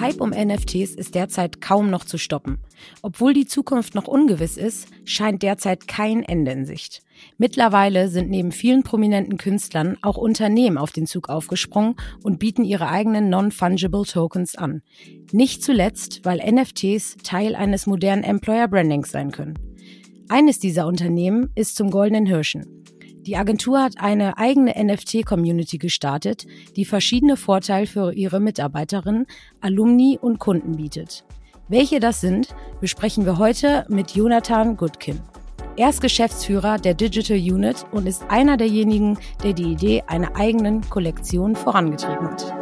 Hype um NFTs ist derzeit kaum noch zu stoppen. Obwohl die Zukunft noch ungewiss ist, scheint derzeit kein Ende in Sicht. Mittlerweile sind neben vielen prominenten Künstlern auch Unternehmen auf den Zug aufgesprungen und bieten ihre eigenen Non-Fungible Tokens an. Nicht zuletzt, weil NFTs Teil eines modernen Employer Brandings sein können. Eines dieser Unternehmen ist zum Goldenen Hirschen. Die Agentur hat eine eigene NFT-Community gestartet, die verschiedene Vorteile für ihre Mitarbeiterinnen, Alumni und Kunden bietet. Welche das sind, besprechen wir heute mit Jonathan Goodkin. Er ist Geschäftsführer der Digital Unit und ist einer derjenigen, der die Idee einer eigenen Kollektion vorangetrieben hat.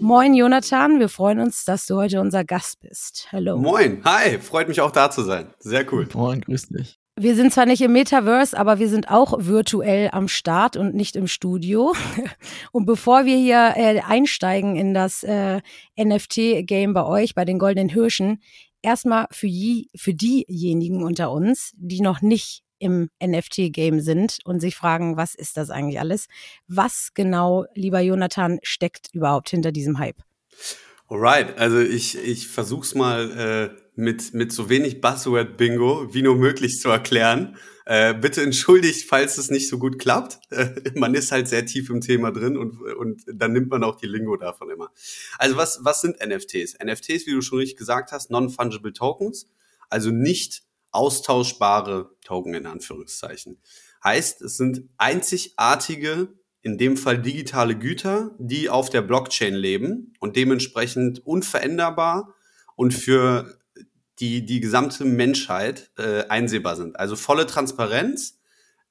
Moin Jonathan, wir freuen uns, dass du heute unser Gast bist. Hallo. Moin, hi, freut mich auch da zu sein. Sehr cool. Moin, grüß dich. Wir sind zwar nicht im Metaverse, aber wir sind auch virtuell am Start und nicht im Studio. Und bevor wir hier äh, einsteigen in das äh, NFT-Game bei euch, bei den Goldenen Hirschen, erstmal für, je, für diejenigen unter uns, die noch nicht im NFT-Game sind und sich fragen, was ist das eigentlich alles? Was genau, lieber Jonathan, steckt überhaupt hinter diesem Hype? Alright, also ich, ich versuch's mal äh, mit, mit so wenig Buzzword-Bingo wie nur möglich zu erklären. Äh, bitte entschuldigt, falls es nicht so gut klappt. Äh, man ist halt sehr tief im Thema drin und, und dann nimmt man auch die Lingo davon immer. Also was, was sind NFTs? NFTs, wie du schon richtig gesagt hast, Non-Fungible Tokens, also nicht austauschbare Token in Anführungszeichen. Heißt, es sind einzigartige, in dem Fall digitale Güter, die auf der Blockchain leben und dementsprechend unveränderbar und für die die gesamte Menschheit äh, einsehbar sind. Also volle Transparenz,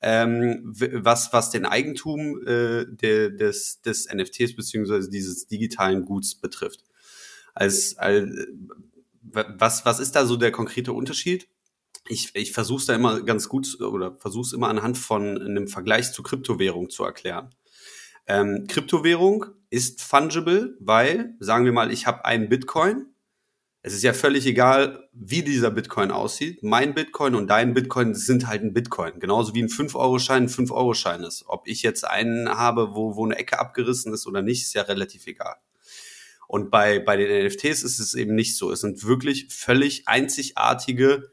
ähm, was was den Eigentum äh, de, des des NFTs beziehungsweise dieses digitalen Guts betrifft. Als, als was was ist da so der konkrete Unterschied? Ich, ich versuche es da immer ganz gut oder versuche es immer anhand von einem Vergleich zu Kryptowährung zu erklären. Ähm, Kryptowährung ist fungible, weil, sagen wir mal, ich habe einen Bitcoin es ist ja völlig egal, wie dieser Bitcoin aussieht. Mein Bitcoin und dein Bitcoin sind halt ein Bitcoin. Genauso wie ein 5-Euro-Schein ein 5-Euro-Schein ist. Ob ich jetzt einen habe, wo, wo eine Ecke abgerissen ist oder nicht, ist ja relativ egal. Und bei, bei den NFTs ist es eben nicht so. Es sind wirklich völlig einzigartige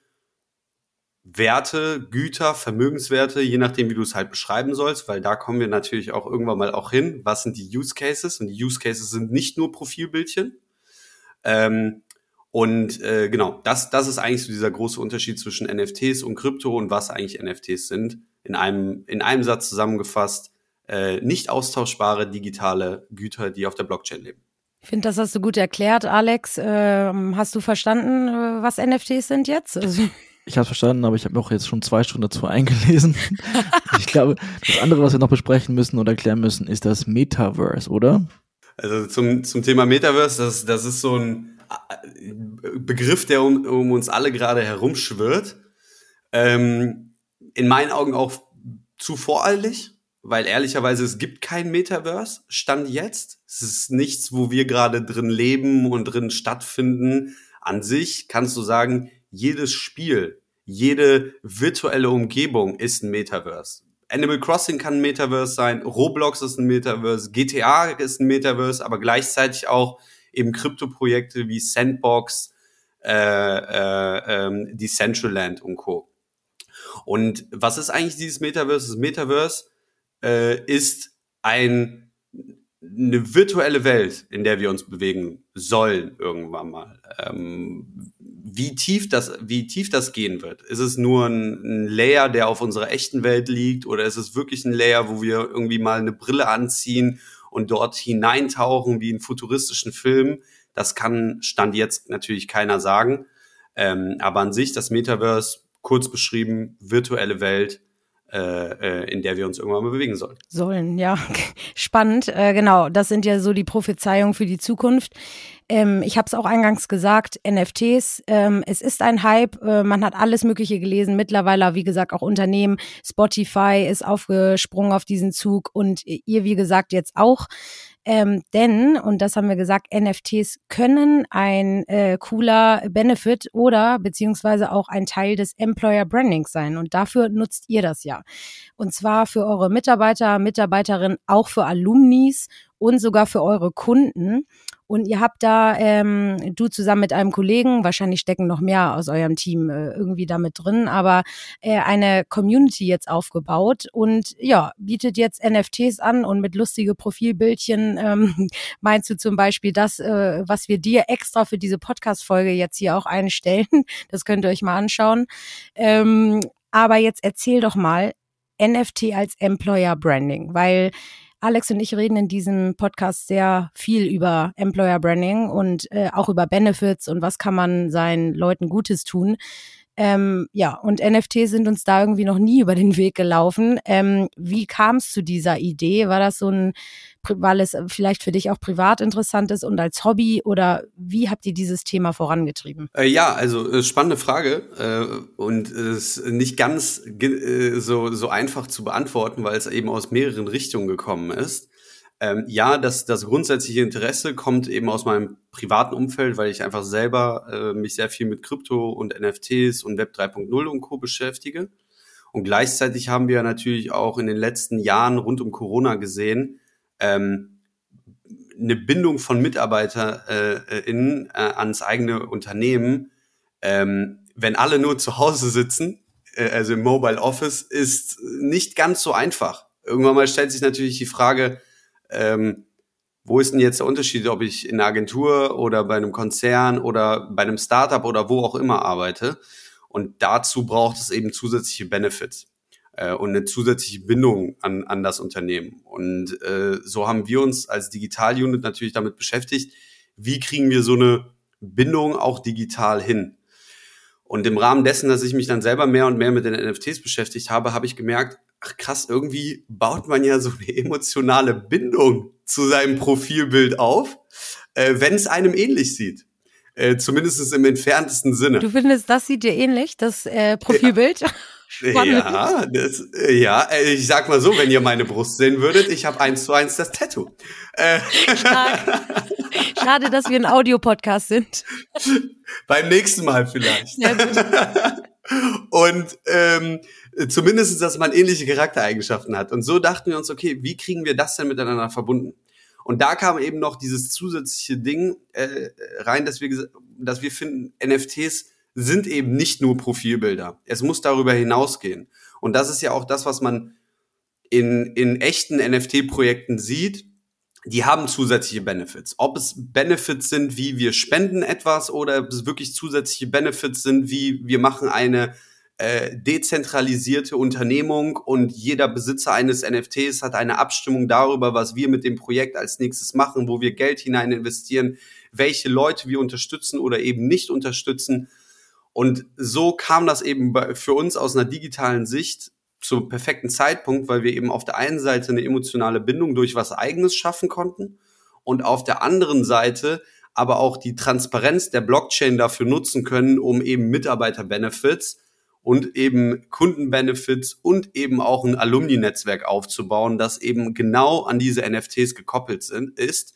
Werte, Güter, Vermögenswerte, je nachdem, wie du es halt beschreiben sollst, weil da kommen wir natürlich auch irgendwann mal auch hin. Was sind die Use Cases? Und die Use Cases sind nicht nur Profilbildchen, ähm, und äh, genau, das, das ist eigentlich so dieser große Unterschied zwischen NFTs und Krypto und was eigentlich NFTs sind. In einem, in einem Satz zusammengefasst, äh, nicht austauschbare digitale Güter, die auf der Blockchain leben. Ich finde, das hast du gut erklärt, Alex. Ähm, hast du verstanden, äh, was NFTs sind jetzt? Also ich habe verstanden, aber ich habe mir auch jetzt schon zwei Stunden dazu eingelesen. ich glaube, das andere, was wir noch besprechen müssen oder erklären müssen, ist das Metaverse, oder? Also zum, zum Thema Metaverse, das, das ist so ein Begriff, der um, um uns alle gerade herumschwirrt. Ähm, in meinen Augen auch zu voreilig, weil ehrlicherweise es gibt kein Metaverse, Stand jetzt. Es ist nichts, wo wir gerade drin leben und drin stattfinden. An sich kannst du sagen, jedes Spiel, jede virtuelle Umgebung ist ein Metaverse. Animal Crossing kann ein Metaverse sein, Roblox ist ein Metaverse, GTA ist ein Metaverse, aber gleichzeitig auch eben Krypto-Projekte wie Sandbox, äh, äh, ähm, Decentraland und Co. Und was ist eigentlich dieses Metaverse? Das Metaverse äh, ist ein eine virtuelle Welt, in der wir uns bewegen sollen irgendwann mal. Ähm, wie tief das, wie tief das gehen wird? Ist es nur ein, ein, Layer, der auf unserer echten Welt liegt, oder ist es wirklich ein Layer, wo wir irgendwie mal eine Brille anziehen und dort hineintauchen wie in futuristischen Filmen. Das kann Stand jetzt natürlich keiner sagen. Ähm, aber an sich das Metaverse, kurz beschrieben, virtuelle Welt, in der wir uns irgendwann mal bewegen sollen. Sollen, ja. Spannend, äh, genau. Das sind ja so die Prophezeiungen für die Zukunft. Ähm, ich habe es auch eingangs gesagt, NFTs, ähm, es ist ein Hype, äh, man hat alles Mögliche gelesen, mittlerweile, wie gesagt, auch Unternehmen, Spotify ist aufgesprungen auf diesen Zug und ihr, wie gesagt, jetzt auch. Ähm, denn, und das haben wir gesagt, NFTs können ein äh, cooler Benefit oder beziehungsweise auch ein Teil des Employer Brandings sein. Und dafür nutzt ihr das ja. Und zwar für eure Mitarbeiter, Mitarbeiterinnen, auch für Alumnis und sogar für eure Kunden. Und ihr habt da, ähm, du zusammen mit einem Kollegen, wahrscheinlich stecken noch mehr aus eurem Team äh, irgendwie damit drin, aber äh, eine Community jetzt aufgebaut und ja, bietet jetzt NFTs an und mit lustige Profilbildchen ähm, meinst du zum Beispiel das, äh, was wir dir extra für diese Podcast-Folge jetzt hier auch einstellen. Das könnt ihr euch mal anschauen. Ähm, aber jetzt erzähl doch mal NFT als Employer Branding, weil Alex und ich reden in diesem Podcast sehr viel über Employer Branding und äh, auch über Benefits und was kann man seinen Leuten Gutes tun. Ähm, ja, und NFT sind uns da irgendwie noch nie über den Weg gelaufen. Ähm, wie kam es zu dieser Idee? War das so ein, weil es vielleicht für dich auch privat interessant ist und als Hobby oder wie habt ihr dieses Thema vorangetrieben? Äh, ja, also äh, spannende Frage äh, und es ist nicht ganz äh, so, so einfach zu beantworten, weil es eben aus mehreren Richtungen gekommen ist. Ähm, ja, das, das grundsätzliche Interesse kommt eben aus meinem privaten Umfeld, weil ich einfach selber äh, mich sehr viel mit Krypto und NFTs und Web 3.0 und Co. beschäftige. Und gleichzeitig haben wir natürlich auch in den letzten Jahren rund um Corona gesehen, ähm, eine Bindung von MitarbeiterInnen äh, äh, ans eigene Unternehmen, ähm, wenn alle nur zu Hause sitzen, äh, also im Mobile Office, ist nicht ganz so einfach. Irgendwann mal stellt sich natürlich die Frage, ähm, wo ist denn jetzt der Unterschied, ob ich in einer Agentur oder bei einem Konzern oder bei einem Startup oder wo auch immer arbeite? Und dazu braucht es eben zusätzliche Benefits äh, und eine zusätzliche Bindung an, an das Unternehmen. Und äh, so haben wir uns als Digital-Unit natürlich damit beschäftigt, wie kriegen wir so eine Bindung auch digital hin? Und im Rahmen dessen, dass ich mich dann selber mehr und mehr mit den NFTs beschäftigt habe, habe ich gemerkt, ach krass, irgendwie baut man ja so eine emotionale Bindung zu seinem Profilbild auf, äh, wenn es einem ähnlich sieht. Äh, Zumindest im entferntesten Sinne. Du findest, das sieht dir ähnlich, das äh, Profilbild? Ja. Ja, das, äh, ja, äh, ich sag mal so, wenn ihr meine Brust sehen würdet, ich habe eins zu eins das Tattoo. Äh. Schade, dass wir ein Audiopodcast sind. Beim nächsten Mal vielleicht. Ja, Und ähm, zumindest, dass man ähnliche Charaktereigenschaften hat. Und so dachten wir uns, okay, wie kriegen wir das denn miteinander verbunden? Und da kam eben noch dieses zusätzliche Ding äh, rein, dass wir, dass wir finden, NFTs sind eben nicht nur Profilbilder. Es muss darüber hinausgehen. Und das ist ja auch das, was man in, in echten NFT-Projekten sieht. Die haben zusätzliche Benefits. Ob es Benefits sind, wie wir spenden etwas oder ob es wirklich zusätzliche Benefits sind, wie wir machen eine äh, dezentralisierte Unternehmung und jeder Besitzer eines NFTs hat eine Abstimmung darüber, was wir mit dem Projekt als nächstes machen, wo wir Geld hinein investieren, welche Leute wir unterstützen oder eben nicht unterstützen. Und so kam das eben für uns aus einer digitalen Sicht zum perfekten Zeitpunkt, weil wir eben auf der einen Seite eine emotionale Bindung durch was eigenes schaffen konnten und auf der anderen Seite aber auch die Transparenz der Blockchain dafür nutzen können, um eben Mitarbeiter-Benefits und eben Kundenbenefits und eben auch ein Alumni-Netzwerk aufzubauen, das eben genau an diese NFTs gekoppelt sind, ist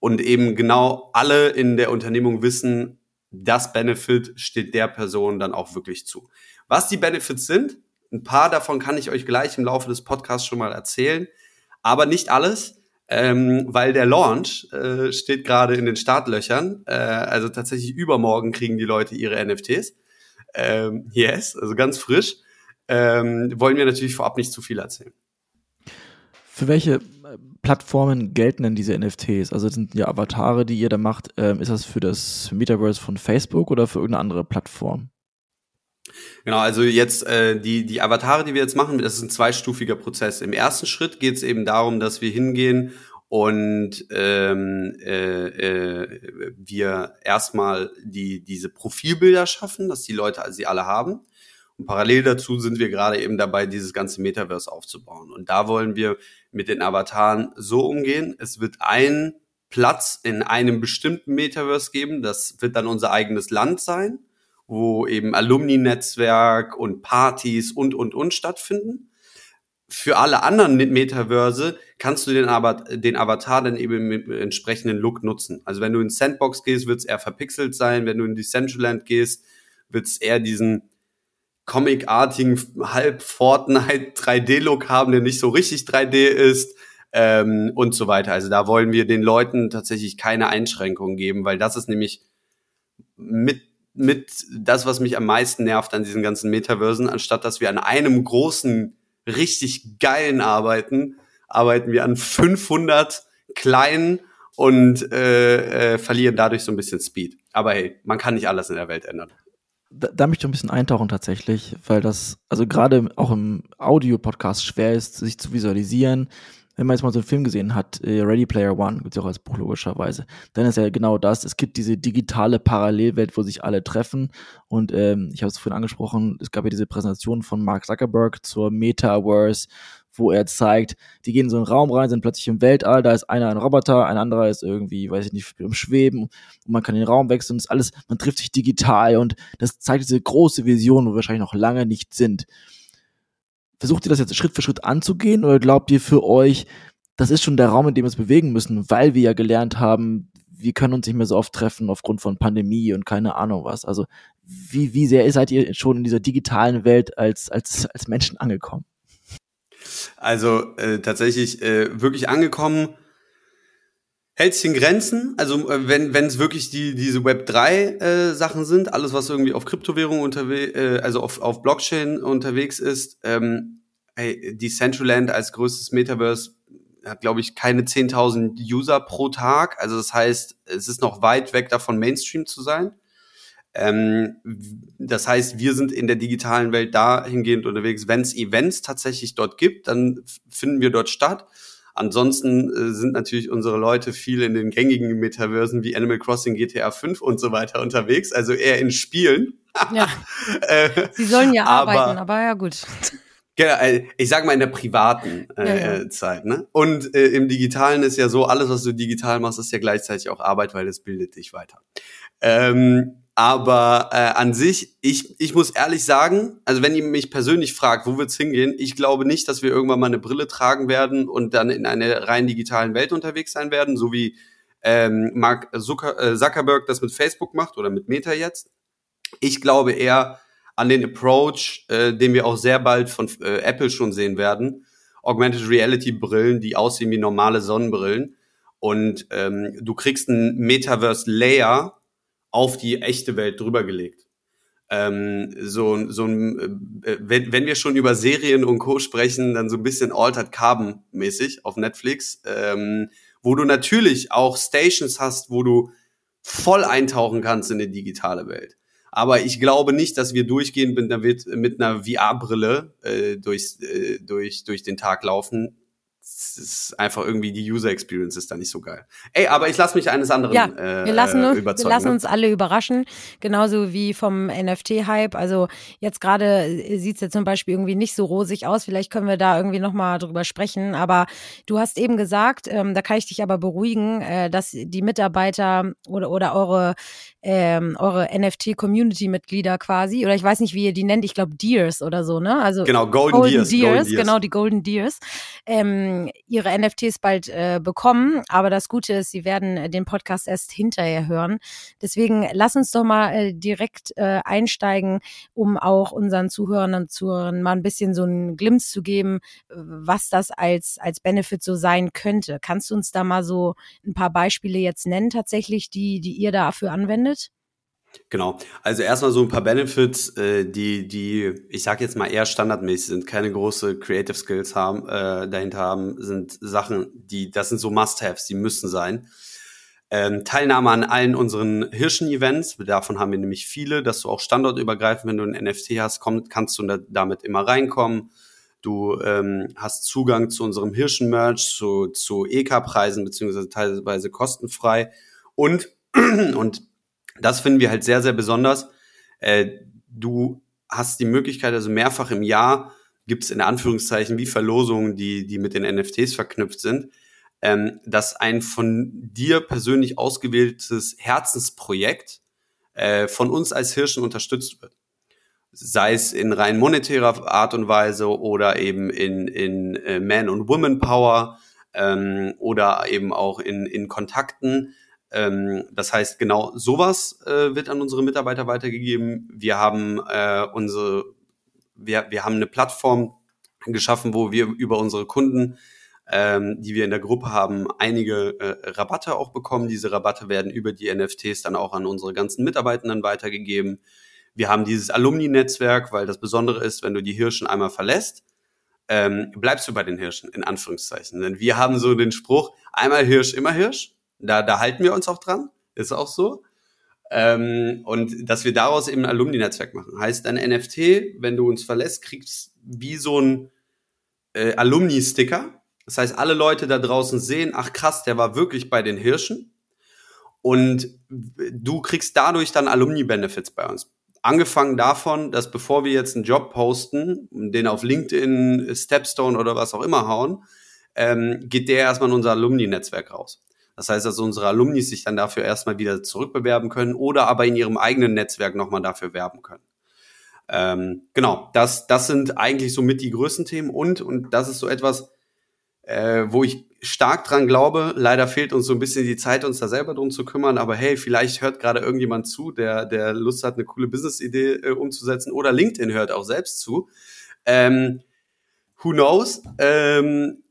und eben genau alle in der Unternehmung wissen, das Benefit steht der Person dann auch wirklich zu. Was die Benefits sind, ein paar davon kann ich euch gleich im Laufe des Podcasts schon mal erzählen, aber nicht alles, ähm, weil der Launch äh, steht gerade in den Startlöchern. Äh, also tatsächlich übermorgen kriegen die Leute ihre NFTs. Ähm, yes, also ganz frisch. Ähm, wollen wir natürlich vorab nicht zu viel erzählen. Für welche äh, Plattformen gelten denn diese NFTs? Also sind ja Avatare, die ihr da macht. Ähm, ist das für das Metaverse von Facebook oder für irgendeine andere Plattform? Genau, also jetzt äh, die, die Avatare, die wir jetzt machen, das ist ein zweistufiger Prozess. Im ersten Schritt geht es eben darum, dass wir hingehen und ähm, äh, äh, wir erstmal die, diese Profilbilder schaffen, dass die Leute sie alle haben. Und parallel dazu sind wir gerade eben dabei, dieses ganze Metaverse aufzubauen. Und da wollen wir mit den Avataren so umgehen. Es wird ein Platz in einem bestimmten Metaverse geben. Das wird dann unser eigenes Land sein, wo eben Alumni-Netzwerk und Partys und, und, und stattfinden für alle anderen Metaverse kannst du den, aber, den Avatar dann eben mit entsprechenden Look nutzen. Also wenn du in Sandbox gehst, wird es eher verpixelt sein. Wenn du in Decentraland gehst, wird es eher diesen comicartigen halb Fortnite 3D-Look haben, der nicht so richtig 3D ist. ähm, und so weiter. Also da wollen wir den Leuten tatsächlich keine Einschränkungen geben, weil das ist nämlich mit mit das, was mich am meisten nervt an diesen ganzen Metaversen, anstatt dass wir an einem großen, richtig geilen arbeiten, arbeiten wir an 500 kleinen und äh, äh, verlieren dadurch so ein bisschen Speed. Aber hey, man kann nicht alles in der Welt ändern. Da, da möchte ich ein bisschen eintauchen tatsächlich, weil das, also gerade auch im Audio-Podcast schwer ist, sich zu visualisieren wenn man jetzt mal so einen Film gesehen hat, äh, Ready Player One, gibt es auch als Buch logischerweise, dann ist ja genau das. Es gibt diese digitale Parallelwelt, wo sich alle treffen. Und ähm, ich habe es vorhin angesprochen, es gab ja diese Präsentation von Mark Zuckerberg zur Metaverse, wo er zeigt, die gehen in so einen Raum rein, sind plötzlich im Weltall, da ist einer ein Roboter, ein anderer ist irgendwie, weiß ich nicht, im Schweben und man kann den Raum wechseln, das alles, man trifft sich digital und das zeigt diese große Vision, wo wir wahrscheinlich noch lange nicht sind. Versucht ihr das jetzt Schritt für Schritt anzugehen oder glaubt ihr für euch, das ist schon der Raum, in dem wir uns bewegen müssen, weil wir ja gelernt haben, wir können uns nicht mehr so oft treffen aufgrund von Pandemie und keine Ahnung was. Also wie, wie sehr seid ihr schon in dieser digitalen Welt als, als, als Menschen angekommen? Also äh, tatsächlich äh, wirklich angekommen hält sich in Grenzen. Also äh, wenn wenn es wirklich die diese Web 3 äh, Sachen sind, alles was irgendwie auf Kryptowährung unterwegs, äh, also auf auf Blockchain unterwegs ist, ähm, hey, Decentraland als größtes Metaverse hat glaube ich keine 10.000 User pro Tag. Also das heißt, es ist noch weit weg davon Mainstream zu sein. Ähm, das heißt, wir sind in der digitalen Welt dahingehend unterwegs. Wenn es Events tatsächlich dort gibt, dann finden wir dort statt. Ansonsten äh, sind natürlich unsere Leute viel in den gängigen Metaversen wie Animal Crossing, GTA 5 und so weiter unterwegs, also eher in Spielen. Ja. äh, Sie sollen ja aber, arbeiten, aber ja gut. Genau, äh, ich sag mal in der privaten äh, ja, ja. Zeit. Ne? Und äh, im Digitalen ist ja so, alles, was du digital machst, ist ja gleichzeitig auch Arbeit, weil es bildet dich weiter. Ähm, aber äh, an sich, ich, ich muss ehrlich sagen, also wenn ihr mich persönlich fragt, wo wird's hingehen, ich glaube nicht, dass wir irgendwann mal eine Brille tragen werden und dann in einer rein digitalen Welt unterwegs sein werden, so wie ähm, Mark Zucker, äh, Zuckerberg das mit Facebook macht oder mit Meta jetzt. Ich glaube eher an den Approach, äh, den wir auch sehr bald von äh, Apple schon sehen werden. Augmented Reality Brillen, die aussehen wie normale Sonnenbrillen. Und ähm, du kriegst ein Metaverse Layer, auf die echte Welt drüber gelegt. Ähm, so, so ein, äh, wenn, wenn wir schon über Serien und Co. sprechen, dann so ein bisschen Altered Carbon mäßig auf Netflix, ähm, wo du natürlich auch Stations hast, wo du voll eintauchen kannst in die digitale Welt. Aber ich glaube nicht, dass wir durchgehend mit einer, mit einer VR-Brille äh, durch, äh, durch, durch den Tag laufen es ist einfach irgendwie die User Experience ist da nicht so geil. Ey, aber ich lasse mich eines anderen ja, äh, wir lassen, äh, überzeugen. Wir lassen uns alle überraschen, genauso wie vom NFT-Hype. Also jetzt gerade äh, sieht's ja zum Beispiel irgendwie nicht so rosig aus. Vielleicht können wir da irgendwie noch mal drüber sprechen. Aber du hast eben gesagt, ähm, da kann ich dich aber beruhigen, äh, dass die Mitarbeiter oder oder eure ähm, eure NFT-Community-Mitglieder quasi oder ich weiß nicht, wie ihr die nennt. Ich glaube Deers oder so, ne? Also genau Golden, Golden Deers, Deers, Golden genau die Golden Deers. Ähm, ihre NFTs bald äh, bekommen. Aber das Gute ist, sie werden äh, den Podcast erst hinterher hören. Deswegen lass uns doch mal äh, direkt äh, einsteigen, um auch unseren Zuhörern und Zuhörern mal ein bisschen so einen Glimps zu geben, was das als, als Benefit so sein könnte. Kannst du uns da mal so ein paar Beispiele jetzt nennen, tatsächlich, die, die ihr dafür anwendet? Genau. Also erstmal so ein paar Benefits, äh, die, die, ich sag jetzt mal eher standardmäßig sind, keine große Creative Skills haben, äh, dahinter haben, sind Sachen, die, das sind so Must-Haves, die müssen sein. Ähm, Teilnahme an allen unseren Hirschen-Events, davon haben wir nämlich viele, dass du auch standortübergreifend, wenn du ein NFT hast, komm, kannst du da, damit immer reinkommen. Du ähm, hast Zugang zu unserem Hirschen-Merch, zu, zu EK-Preisen, beziehungsweise teilweise kostenfrei. Und, und das finden wir halt sehr, sehr besonders. Äh, du hast die Möglichkeit, also mehrfach im Jahr gibt es in Anführungszeichen wie Verlosungen, die, die mit den NFTs verknüpft sind, ähm, dass ein von dir persönlich ausgewähltes Herzensprojekt äh, von uns als Hirschen unterstützt wird. Sei es in rein monetärer Art und Weise oder eben in, in äh, Man- und Woman-Power ähm, oder eben auch in, in Kontakten ähm, das heißt, genau sowas äh, wird an unsere Mitarbeiter weitergegeben. Wir haben äh, unsere, wir, wir haben eine Plattform geschaffen, wo wir über unsere Kunden ähm, die wir in der Gruppe haben, einige äh, Rabatte auch bekommen. Diese Rabatte werden über die NFTs dann auch an unsere ganzen Mitarbeitenden weitergegeben. Wir haben dieses Alumni-Netzwerk, weil das Besondere ist, wenn du die Hirschen einmal verlässt, ähm, bleibst du bei den Hirschen, in Anführungszeichen. Denn wir haben so den Spruch, einmal Hirsch, immer Hirsch. Da, da halten wir uns auch dran. Ist auch so. Ähm, und dass wir daraus eben ein Alumni-Netzwerk machen. Heißt, ein NFT, wenn du uns verlässt, kriegst wie so ein äh, Alumni-Sticker. Das heißt, alle Leute da draußen sehen, ach krass, der war wirklich bei den Hirschen. Und du kriegst dadurch dann Alumni-Benefits bei uns. Angefangen davon, dass bevor wir jetzt einen Job posten, den auf LinkedIn, Stepstone oder was auch immer hauen, ähm, geht der erstmal in unser Alumni-Netzwerk raus. Das heißt, dass unsere Alumni sich dann dafür erstmal wieder zurückbewerben können oder aber in ihrem eigenen Netzwerk nochmal dafür werben können. Ähm, genau, das, das sind eigentlich so mit die größten Themen und, und das ist so etwas, äh, wo ich stark dran glaube. Leider fehlt uns so ein bisschen die Zeit, uns da selber drum zu kümmern. Aber hey, vielleicht hört gerade irgendjemand zu, der, der Lust hat, eine coole Business-Idee äh, umzusetzen. Oder LinkedIn hört auch selbst zu. Ähm, who knows? Ähm,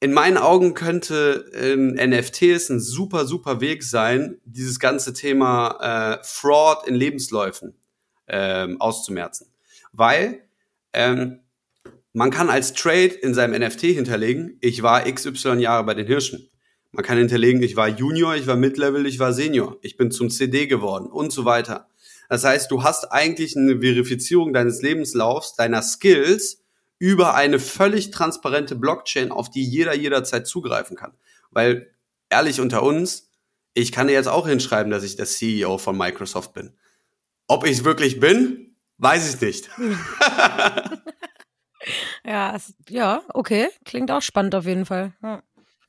in meinen Augen könnte ähm, NFTs ein super, super Weg sein, dieses ganze Thema äh, Fraud in Lebensläufen ähm, auszumerzen. Weil ähm, man kann als Trade in seinem NFT hinterlegen, ich war XY Jahre bei den Hirschen. Man kann hinterlegen, ich war Junior, ich war Mid-Level, ich war Senior, ich bin zum CD geworden und so weiter. Das heißt, du hast eigentlich eine Verifizierung deines Lebenslaufs, deiner Skills über eine völlig transparente Blockchain, auf die jeder jederzeit zugreifen kann. Weil, ehrlich unter uns, ich kann dir jetzt auch hinschreiben, dass ich der CEO von Microsoft bin. Ob ich es wirklich bin, weiß ich nicht. Ja, es, ja, okay. Klingt auch spannend auf jeden Fall. Ja.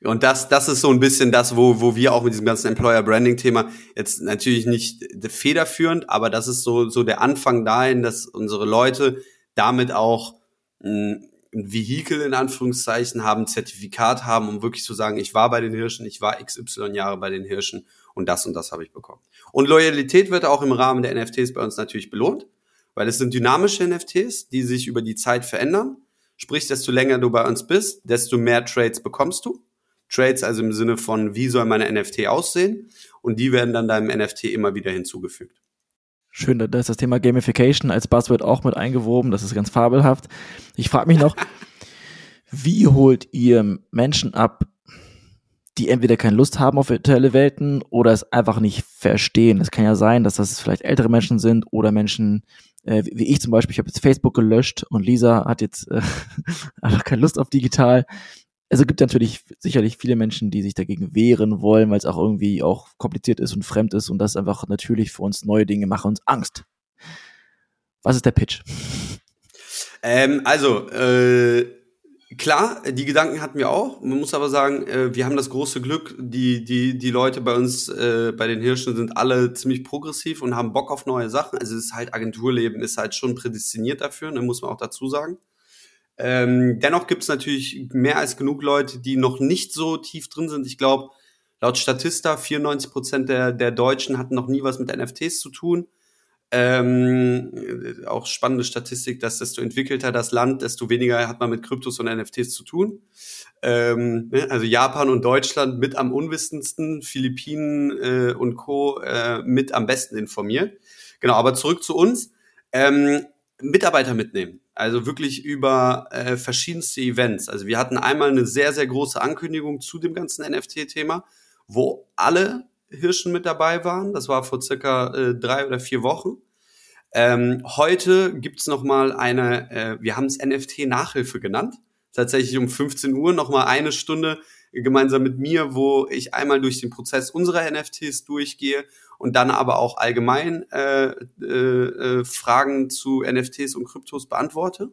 Und das, das ist so ein bisschen das, wo, wo wir auch mit diesem ganzen Employer Branding Thema jetzt natürlich nicht federführend, aber das ist so, so der Anfang dahin, dass unsere Leute damit auch ein, Vehikel in Anführungszeichen haben, ein Zertifikat haben, um wirklich zu sagen, ich war bei den Hirschen, ich war XY Jahre bei den Hirschen und das und das habe ich bekommen. Und Loyalität wird auch im Rahmen der NFTs bei uns natürlich belohnt, weil es sind dynamische NFTs, die sich über die Zeit verändern Sprich, desto länger du bei uns bist, desto mehr Trades bekommst du. Trades also im Sinne von, wie soll meine NFT aussehen? Und die werden dann deinem NFT immer wieder hinzugefügt. Schön, da ist das Thema Gamification als Buzzword auch mit eingewoben. Das ist ganz fabelhaft. Ich frage mich noch, wie holt ihr Menschen ab, die entweder keine Lust haben auf virtuelle Welten oder es einfach nicht verstehen? Es kann ja sein, dass das vielleicht ältere Menschen sind oder Menschen, äh, wie ich zum Beispiel, ich habe jetzt Facebook gelöscht und Lisa hat jetzt äh, einfach keine Lust auf digital. Also gibt natürlich sicherlich viele Menschen, die sich dagegen wehren wollen, weil es auch irgendwie auch kompliziert ist und fremd ist und das einfach natürlich für uns neue Dinge machen uns Angst. Was ist der Pitch? Ähm, also, äh, Klar, die Gedanken hatten wir auch. Man muss aber sagen, äh, wir haben das große Glück, die, die, die Leute bei uns, äh, bei den Hirschen sind alle ziemlich progressiv und haben Bock auf neue Sachen. Also es ist halt Agenturleben, ist halt schon prädestiniert dafür, ne, muss man auch dazu sagen. Ähm, dennoch gibt es natürlich mehr als genug Leute, die noch nicht so tief drin sind. Ich glaube, laut Statista 94 Prozent der, der Deutschen hatten noch nie was mit NFTs zu tun. Ähm, auch spannende Statistik, dass desto entwickelter das Land, desto weniger hat man mit Kryptos und NFTs zu tun. Ähm, ne, also Japan und Deutschland mit am unwissendsten, Philippinen äh, und Co. Äh, mit am besten informiert. Genau, aber zurück zu uns. Ähm, Mitarbeiter mitnehmen. Also wirklich über äh, verschiedenste Events. Also wir hatten einmal eine sehr, sehr große Ankündigung zu dem ganzen NFT-Thema, wo alle Hirschen mit dabei waren. Das war vor circa äh, drei oder vier Wochen. Ähm, heute gibt's noch mal eine, äh, wir haben es NFT-Nachhilfe genannt. Tatsächlich um 15 Uhr noch mal eine Stunde gemeinsam mit mir, wo ich einmal durch den Prozess unserer NFTs durchgehe und dann aber auch allgemein äh, äh, äh, Fragen zu NFTs und Kryptos beantworte.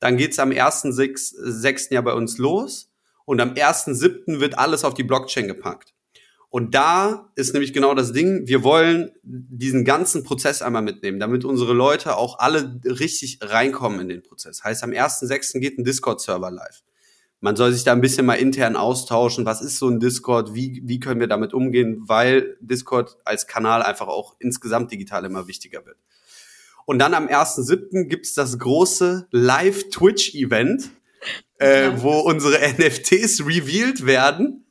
Dann geht's am 1.6. ja bei uns los und am 1.7. wird alles auf die Blockchain gepackt. Und da ist nämlich genau das Ding, wir wollen diesen ganzen Prozess einmal mitnehmen, damit unsere Leute auch alle richtig reinkommen in den Prozess. Heißt, am 1.6. geht ein Discord-Server live. Man soll sich da ein bisschen mal intern austauschen. Was ist so ein Discord? Wie, wie können wir damit umgehen? Weil Discord als Kanal einfach auch insgesamt digital immer wichtiger wird. Und dann am 1.7. gibt's das große Live-Twitch-Event äh, ja. wo unsere NFTs revealed werden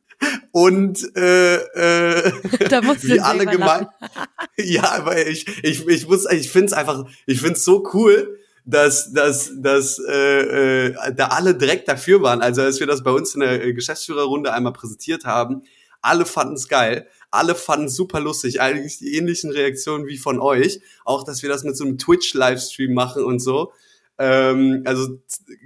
und äh, äh, da wie alle gemeint. ja, weil ich ich ich muss ich finde es einfach ich finde es so cool, dass dass dass äh, äh, da alle direkt dafür waren. Also als wir das bei uns in der Geschäftsführerrunde einmal präsentiert haben, alle fanden es geil. Alle fanden es super lustig, eigentlich die ähnlichen Reaktionen wie von euch. Auch, dass wir das mit so einem Twitch-Livestream machen und so. Ähm, also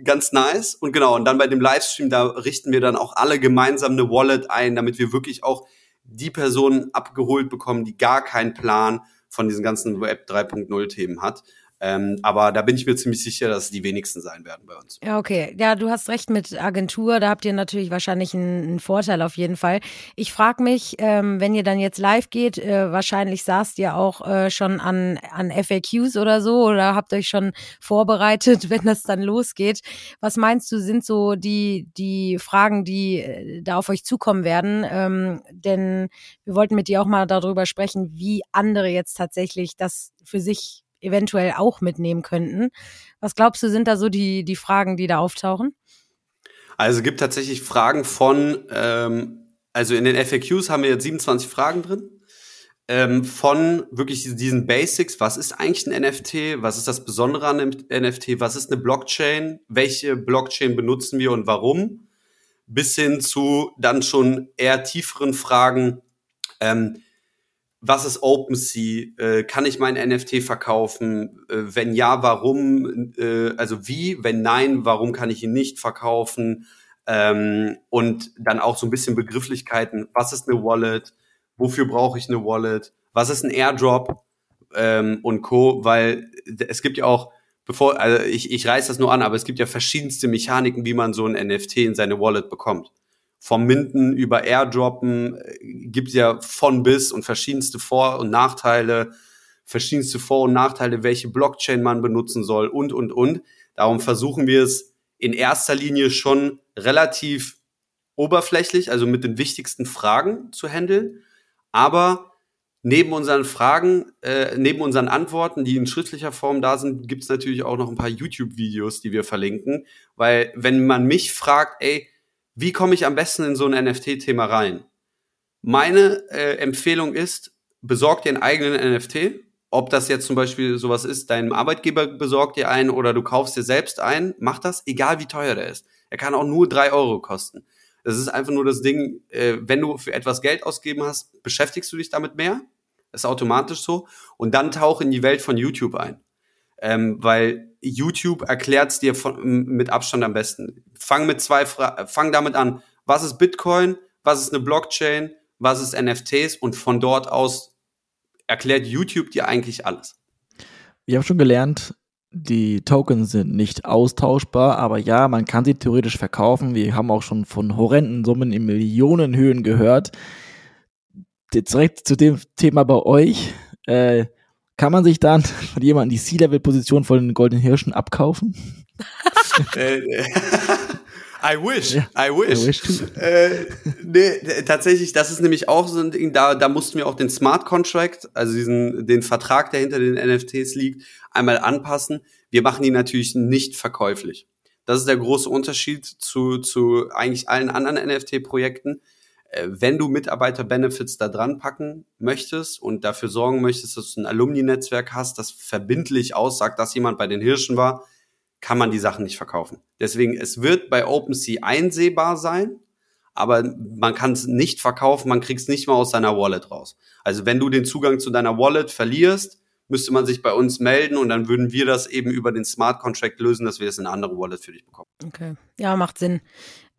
ganz nice. Und genau, und dann bei dem Livestream, da richten wir dann auch alle gemeinsam eine Wallet ein, damit wir wirklich auch die Personen abgeholt bekommen, die gar keinen Plan von diesen ganzen Web 3.0 Themen hat. Ähm, aber da bin ich mir ziemlich sicher, dass es die wenigsten sein werden bei uns. Ja, okay. Ja, du hast recht mit Agentur. Da habt ihr natürlich wahrscheinlich einen, einen Vorteil auf jeden Fall. Ich frage mich, ähm, wenn ihr dann jetzt live geht, äh, wahrscheinlich saßt ihr auch äh, schon an, an FAQs oder so oder habt euch schon vorbereitet, wenn das dann losgeht. Was meinst du, sind so die, die Fragen, die äh, da auf euch zukommen werden? Ähm, denn wir wollten mit dir auch mal darüber sprechen, wie andere jetzt tatsächlich das für sich eventuell auch mitnehmen könnten. Was glaubst du, sind da so die, die Fragen, die da auftauchen? Also es gibt tatsächlich Fragen von, ähm, also in den FAQs haben wir jetzt 27 Fragen drin. Ähm, von wirklich diesen Basics, was ist eigentlich ein NFT, was ist das Besondere an einem NFT, was ist eine Blockchain, welche Blockchain benutzen wir und warum, bis hin zu dann schon eher tieferen Fragen, ähm, was ist OpenSea? Äh, kann ich mein NFT verkaufen? Äh, wenn ja, warum? Äh, also wie? Wenn nein, warum kann ich ihn nicht verkaufen? Ähm, und dann auch so ein bisschen Begrifflichkeiten. Was ist eine Wallet? Wofür brauche ich eine Wallet? Was ist ein Airdrop? Ähm, und Co. Weil es gibt ja auch, bevor, also ich, ich reiß das nur an, aber es gibt ja verschiedenste Mechaniken, wie man so ein NFT in seine Wallet bekommt vom Minden über Airdroppen äh, gibt ja von bis und verschiedenste Vor- und Nachteile, verschiedenste Vor- und Nachteile, welche Blockchain man benutzen soll und, und, und. Darum versuchen wir es in erster Linie schon relativ oberflächlich, also mit den wichtigsten Fragen zu handeln. Aber neben unseren Fragen, äh, neben unseren Antworten, die in schriftlicher Form da sind, gibt es natürlich auch noch ein paar YouTube-Videos, die wir verlinken. Weil wenn man mich fragt, ey, wie komme ich am besten in so ein NFT-Thema rein? Meine äh, Empfehlung ist, besorg dir einen eigenen NFT. Ob das jetzt zum Beispiel sowas ist, deinem Arbeitgeber besorgt dir einen oder du kaufst dir selbst einen, mach das, egal wie teuer der ist. Er kann auch nur drei Euro kosten. Das ist einfach nur das Ding, äh, wenn du für etwas Geld ausgeben hast, beschäftigst du dich damit mehr. Das ist automatisch so. Und dann tauch in die Welt von YouTube ein. Ähm, weil YouTube erklärt es dir von, mit Abstand am besten. Fang mit zwei Fra fang damit an. Was ist Bitcoin? Was ist eine Blockchain? Was ist NFTs? Und von dort aus erklärt YouTube dir eigentlich alles. Wir haben schon gelernt, die Tokens sind nicht austauschbar, aber ja, man kann sie theoretisch verkaufen. Wir haben auch schon von horrenden Summen in Millionenhöhen gehört. Direkt zu dem Thema bei euch. Äh, kann man sich dann von jemandem die C-Level-Position von den Goldenen Hirschen abkaufen? Äh, I wish, ja, I wish. I wish äh, nee, tatsächlich, das ist nämlich auch so ein Ding, da, da mussten wir auch den Smart Contract, also diesen, den Vertrag, der hinter den NFTs liegt, einmal anpassen. Wir machen die natürlich nicht verkäuflich. Das ist der große Unterschied zu, zu eigentlich allen anderen NFT-Projekten. Äh, wenn du Mitarbeiter-Benefits da dran packen möchtest und dafür sorgen möchtest, dass du ein Alumni-Netzwerk hast, das verbindlich aussagt, dass jemand bei den Hirschen war, kann man die Sachen nicht verkaufen. Deswegen, es wird bei OpenSea einsehbar sein, aber man kann es nicht verkaufen, man kriegt es nicht mal aus seiner Wallet raus. Also wenn du den Zugang zu deiner Wallet verlierst, müsste man sich bei uns melden und dann würden wir das eben über den Smart Contract lösen, dass wir es in eine andere Wallet für dich bekommen. Okay, ja, macht Sinn.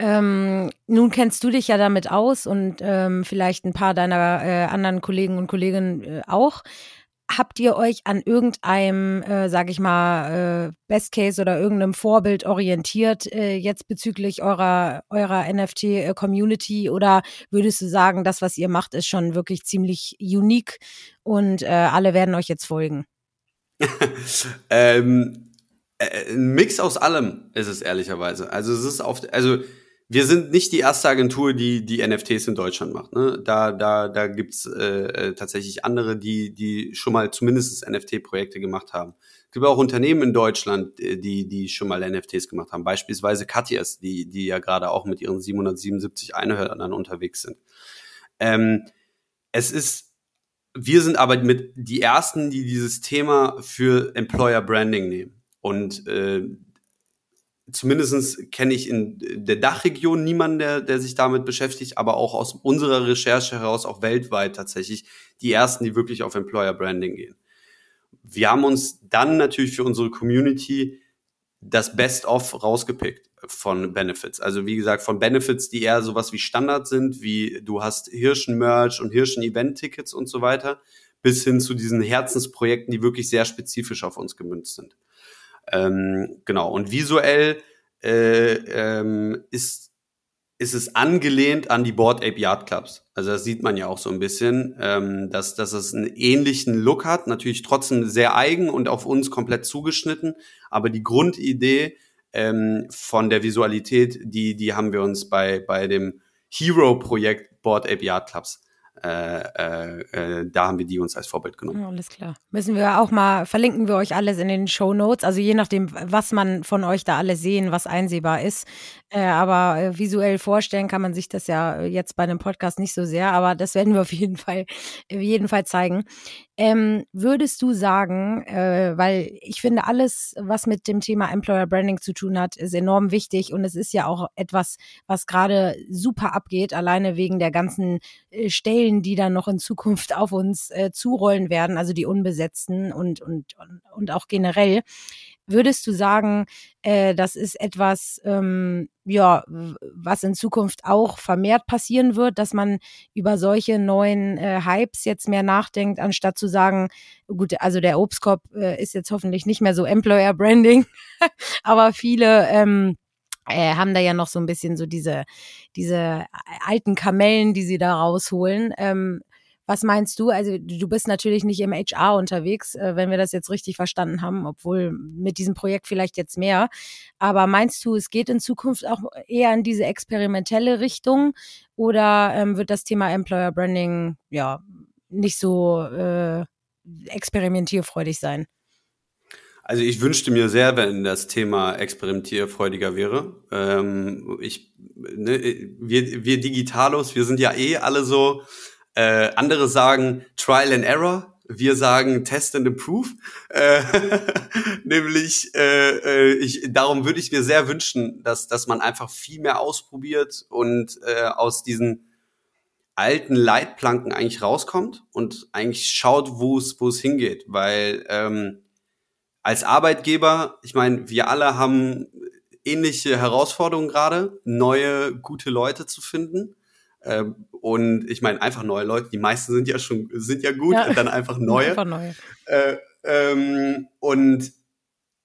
Ähm, nun kennst du dich ja damit aus und ähm, vielleicht ein paar deiner äh, anderen Kollegen und Kolleginnen äh, auch. Habt ihr euch an irgendeinem, äh, sage ich mal, äh, Best Case oder irgendeinem Vorbild orientiert äh, jetzt bezüglich eurer eurer NFT-Community oder würdest du sagen, das, was ihr macht, ist schon wirklich ziemlich unique und äh, alle werden euch jetzt folgen? ähm, äh, ein Mix aus allem ist es ehrlicherweise. Also es ist oft, also wir sind nicht die erste Agentur, die die NFTs in Deutschland macht. Ne? Da, da, da gibt's äh, äh, tatsächlich andere, die, die schon mal zumindest NFT-Projekte gemacht haben. Es gibt auch Unternehmen in Deutschland, äh, die, die schon mal NFTs gemacht haben. Beispielsweise Katjes, die, die ja gerade auch mit ihren 777 Einhörnern unterwegs sind. Ähm, es ist, wir sind aber mit die ersten, die dieses Thema für Employer Branding nehmen. Und äh, zumindestens kenne ich in der Dachregion niemanden, der, der sich damit beschäftigt, aber auch aus unserer Recherche heraus, auch weltweit tatsächlich, die ersten, die wirklich auf Employer Branding gehen. Wir haben uns dann natürlich für unsere Community das Best-of rausgepickt von Benefits. Also wie gesagt, von Benefits, die eher sowas wie Standard sind, wie du hast Hirschen-Merch und Hirschen-Event-Tickets und so weiter, bis hin zu diesen Herzensprojekten, die wirklich sehr spezifisch auf uns gemünzt sind. Ähm, genau. Und visuell äh, ähm, ist ist es angelehnt an die Board Ape Yard Clubs. Also das sieht man ja auch so ein bisschen, ähm, dass, dass es einen ähnlichen Look hat, natürlich trotzdem sehr eigen und auf uns komplett zugeschnitten, aber die Grundidee ähm, von der Visualität, die, die haben wir uns bei, bei dem Hero-Projekt Board Ape Yard Clubs äh, äh, äh, da haben wir die uns als Vorbild genommen. alles klar. Müssen wir auch mal, verlinken wir euch alles in den Show Notes, also je nachdem, was man von euch da alles sehen, was einsehbar ist. Äh, aber äh, visuell vorstellen kann man sich das ja jetzt bei einem Podcast nicht so sehr, aber das werden wir auf jeden Fall, auf jeden Fall zeigen. Ähm, würdest du sagen, äh, weil ich finde, alles, was mit dem Thema Employer Branding zu tun hat, ist enorm wichtig und es ist ja auch etwas, was gerade super abgeht, alleine wegen der ganzen äh, Stellen, die dann noch in Zukunft auf uns äh, zurollen werden, also die unbesetzten und, und, und auch generell. Würdest du sagen, äh, das ist etwas, ähm, ja, was in Zukunft auch vermehrt passieren wird, dass man über solche neuen äh, Hypes jetzt mehr nachdenkt, anstatt zu sagen, gut, also der Obstkorb äh, ist jetzt hoffentlich nicht mehr so Employer Branding, aber viele ähm, äh, haben da ja noch so ein bisschen so diese, diese alten Kamellen, die sie da rausholen. Ähm, was meinst du? Also du bist natürlich nicht im HR unterwegs, äh, wenn wir das jetzt richtig verstanden haben, obwohl mit diesem Projekt vielleicht jetzt mehr. Aber meinst du, es geht in Zukunft auch eher in diese experimentelle Richtung oder ähm, wird das Thema Employer Branding ja nicht so äh, experimentierfreudig sein? Also ich wünschte mir sehr, wenn das Thema experimentierfreudiger wäre. Ähm, ich, ne, wir, wir Digitalos, wir sind ja eh alle so, äh, andere sagen Trial and Error. Wir sagen Test and Improve. Äh, nämlich, äh, äh, ich, darum würde ich mir sehr wünschen, dass, dass man einfach viel mehr ausprobiert und äh, aus diesen alten Leitplanken eigentlich rauskommt und eigentlich schaut, wo es wo es hingeht. Weil ähm, als Arbeitgeber, ich meine, wir alle haben ähnliche Herausforderungen gerade, neue, gute Leute zu finden. Ähm, und ich meine, einfach neue Leute, die meisten sind ja schon, sind ja gut, ja. dann einfach neue. Einfach neue. Äh, ähm, und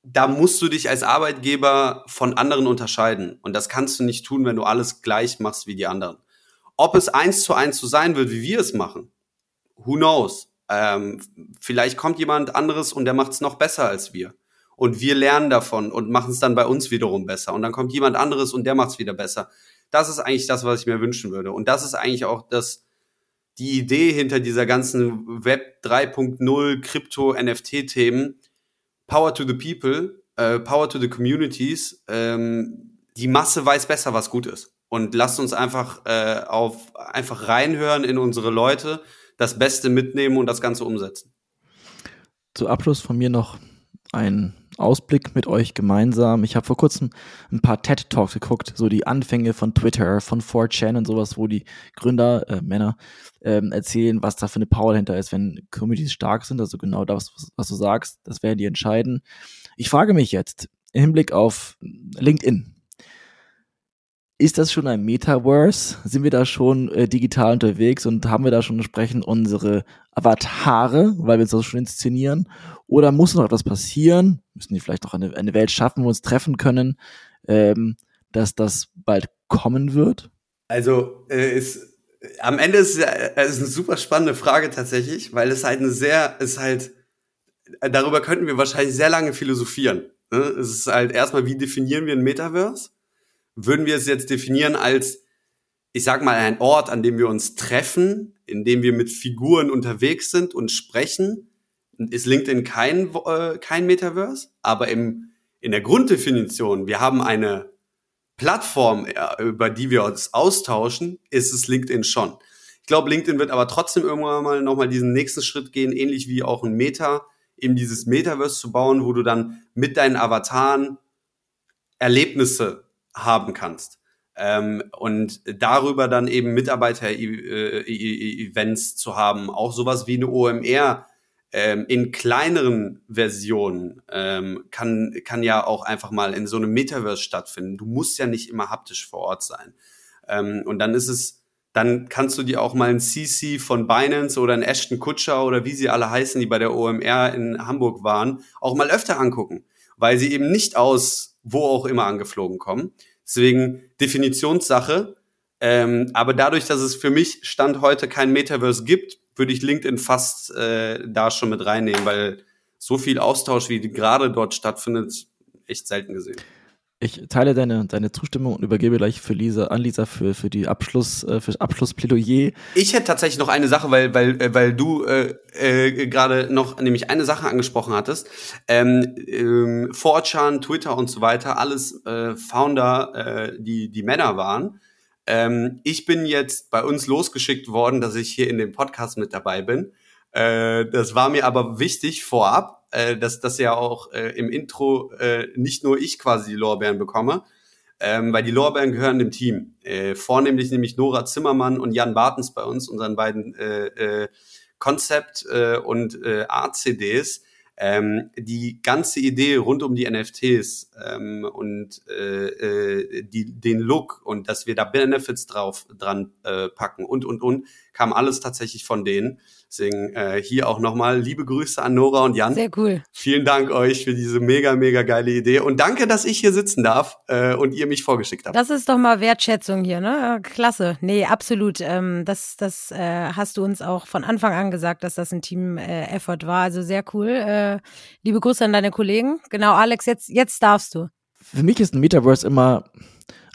da musst du dich als Arbeitgeber von anderen unterscheiden. Und das kannst du nicht tun, wenn du alles gleich machst wie die anderen. Ob es eins zu eins so sein wird, wie wir es machen, who knows? Ähm, vielleicht kommt jemand anderes und der macht es noch besser als wir. Und wir lernen davon und machen es dann bei uns wiederum besser. Und dann kommt jemand anderes und der macht es wieder besser. Das ist eigentlich das, was ich mir wünschen würde. Und das ist eigentlich auch das, die Idee hinter dieser ganzen Web 3.0 Krypto-NFT-Themen. Power to the people, äh, Power to the communities. Ähm, die Masse weiß besser, was gut ist. Und lasst uns einfach äh, auf einfach reinhören in unsere Leute, das Beste mitnehmen und das Ganze umsetzen. Zu Abschluss von mir noch ein Ausblick mit euch gemeinsam. Ich habe vor kurzem ein paar TED Talks geguckt, so die Anfänge von Twitter, von 4chan und sowas, wo die Gründer, äh, Männer, ähm, erzählen, was da für eine Power dahinter ist, wenn Communities stark sind. Also genau das, was, was du sagst, das werden die entscheiden. Ich frage mich jetzt im Hinblick auf LinkedIn. Ist das schon ein Metaverse? Sind wir da schon äh, digital unterwegs und haben wir da schon entsprechend unsere Avatare, weil wir uns das schon inszenieren? Oder muss noch etwas passieren? Müssen die vielleicht noch eine, eine Welt schaffen, wo wir uns treffen können, ähm, dass das bald kommen wird? Also äh, ist, am Ende ist es ist eine super spannende Frage tatsächlich, weil es halt eine sehr, ist halt, darüber könnten wir wahrscheinlich sehr lange philosophieren. Ne? Es ist halt erstmal, wie definieren wir ein Metaverse? Würden wir es jetzt definieren als, ich sag mal, ein Ort, an dem wir uns treffen, in dem wir mit Figuren unterwegs sind und sprechen. Ist LinkedIn kein, äh, kein Metaverse, aber im, in der Grunddefinition, wir haben eine Plattform, über die wir uns austauschen, ist es LinkedIn schon. Ich glaube, LinkedIn wird aber trotzdem irgendwann mal nochmal diesen nächsten Schritt gehen, ähnlich wie auch ein Meta, eben dieses Metaverse zu bauen, wo du dann mit deinen Avataren Erlebnisse haben kannst. Ähm, und darüber dann eben Mitarbeiter-Events zu haben, auch sowas wie eine OMR ähm, in kleineren Versionen ähm, kann, kann ja auch einfach mal in so einem Metaverse stattfinden. Du musst ja nicht immer haptisch vor Ort sein. Ähm, und dann ist es, dann kannst du dir auch mal ein CC von Binance oder ein Ashton Kutscher oder wie sie alle heißen, die bei der OMR in Hamburg waren, auch mal öfter angucken, weil sie eben nicht aus wo auch immer angeflogen kommen. Deswegen Definitionssache. Ähm, aber dadurch, dass es für mich Stand heute kein Metaverse gibt, würde ich LinkedIn fast äh, da schon mit reinnehmen, weil so viel Austausch, wie gerade dort stattfindet, echt selten gesehen. Ich teile deine, deine Zustimmung und übergebe gleich für Lisa, an Lisa für, für die Abschluss, äh, für Abschlussplädoyer. Ich hätte tatsächlich noch eine Sache, weil, weil, äh, weil du äh, äh, gerade noch nämlich eine Sache angesprochen hattest. Ähm, ähm, 4chan, Twitter und so weiter, alles äh, Founder, äh, die, die Männer waren. Ähm, ich bin jetzt bei uns losgeschickt worden, dass ich hier in dem Podcast mit dabei bin. Äh, das war mir aber wichtig vorab, äh, dass das ja auch äh, im Intro äh, nicht nur ich quasi die Lorbeeren bekomme, ähm, weil die Lorbeeren gehören dem Team. Äh, vornehmlich nämlich Nora Zimmermann und Jan Bartens bei uns, unseren beiden äh, äh, äh, und äh, Art-CDs ähm, die ganze Idee rund um die NFTs ähm, und äh, äh, die, den Look und dass wir da Benefits drauf dran äh, packen und und und kam alles tatsächlich von denen. Deswegen äh, hier auch nochmal liebe Grüße an Nora und Jan. Sehr cool. Vielen Dank euch für diese mega, mega geile Idee. Und danke, dass ich hier sitzen darf äh, und ihr mich vorgeschickt habt. Das ist doch mal Wertschätzung hier, ne? Klasse. Nee, absolut. Ähm, das das äh, hast du uns auch von Anfang an gesagt, dass das ein Team-Effort war. Also sehr cool. Äh, liebe Grüße an deine Kollegen. Genau, Alex, jetzt, jetzt darfst du. Für mich ist ein Metaverse immer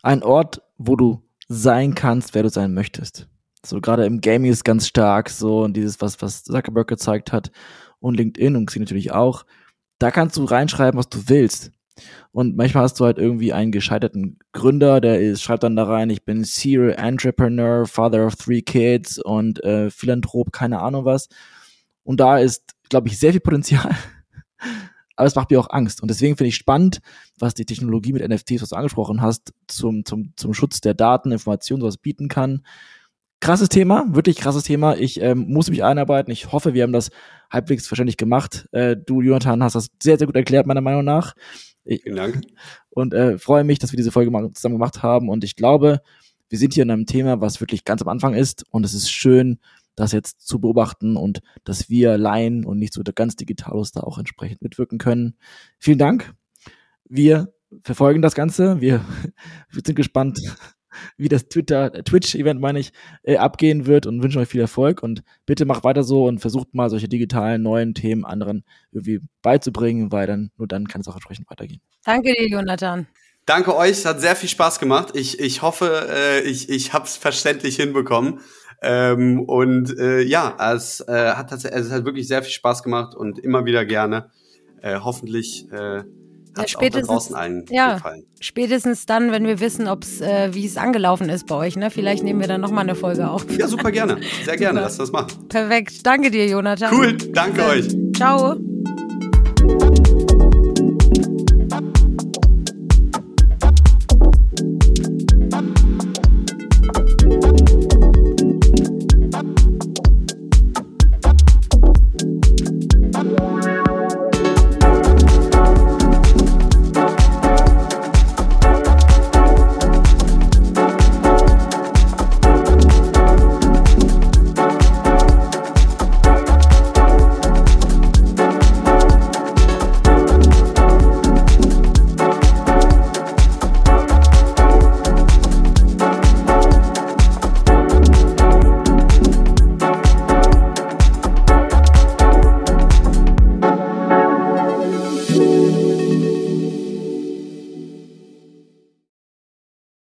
ein Ort, wo du sein kannst, wer du sein möchtest. So gerade im Gaming ist ganz stark so und dieses, was, was Zuckerberg gezeigt hat und LinkedIn und Xing natürlich auch. Da kannst du reinschreiben, was du willst. Und manchmal hast du halt irgendwie einen gescheiterten Gründer, der ist, schreibt dann da rein, ich bin Serial Entrepreneur, Father of Three Kids und äh, Philanthrop, keine Ahnung was. Und da ist, glaube ich, sehr viel Potenzial. Aber es macht mir auch Angst. Und deswegen finde ich spannend, was die Technologie mit NFTs, was du angesprochen hast, zum, zum, zum Schutz der Daten, Informationen, sowas bieten kann krasses Thema, wirklich krasses Thema. Ich ähm, muss mich einarbeiten. Ich hoffe, wir haben das halbwegs verständlich gemacht. Äh, du, Jonathan, hast das sehr, sehr gut erklärt, meiner Meinung nach. Ich, Vielen Dank. Und äh, freue mich, dass wir diese Folge mal zusammen gemacht haben. Und ich glaube, wir sind hier in einem Thema, was wirklich ganz am Anfang ist. Und es ist schön, das jetzt zu beobachten und dass wir Laien und nicht so ganz Digitalos da auch entsprechend mitwirken können. Vielen Dank. Wir verfolgen das Ganze. Wir, wir sind gespannt, wie das Twitter, äh, Twitch-Event, meine ich, äh, abgehen wird und wünsche euch viel Erfolg und bitte macht weiter so und versucht mal solche digitalen neuen Themen anderen irgendwie beizubringen, weil dann nur dann kann es auch entsprechend weitergehen. Danke dir, Jonathan. Danke euch, es hat sehr viel Spaß gemacht. Ich, ich hoffe, äh, ich, ich habe es verständlich hinbekommen. Ähm, und äh, ja, es, äh, hat, es hat wirklich sehr viel Spaß gemacht und immer wieder gerne. Äh, hoffentlich äh, ja, spätestens, ja, gefallen. Spätestens dann, wenn wir wissen, ob's, äh, wie es angelaufen ist bei euch. Ne? Vielleicht nehmen wir dann nochmal eine Folge auf. Ja, super gerne. Sehr gerne, lass das machen. Perfekt. Danke dir, Jonathan. Cool, danke euch. Ciao.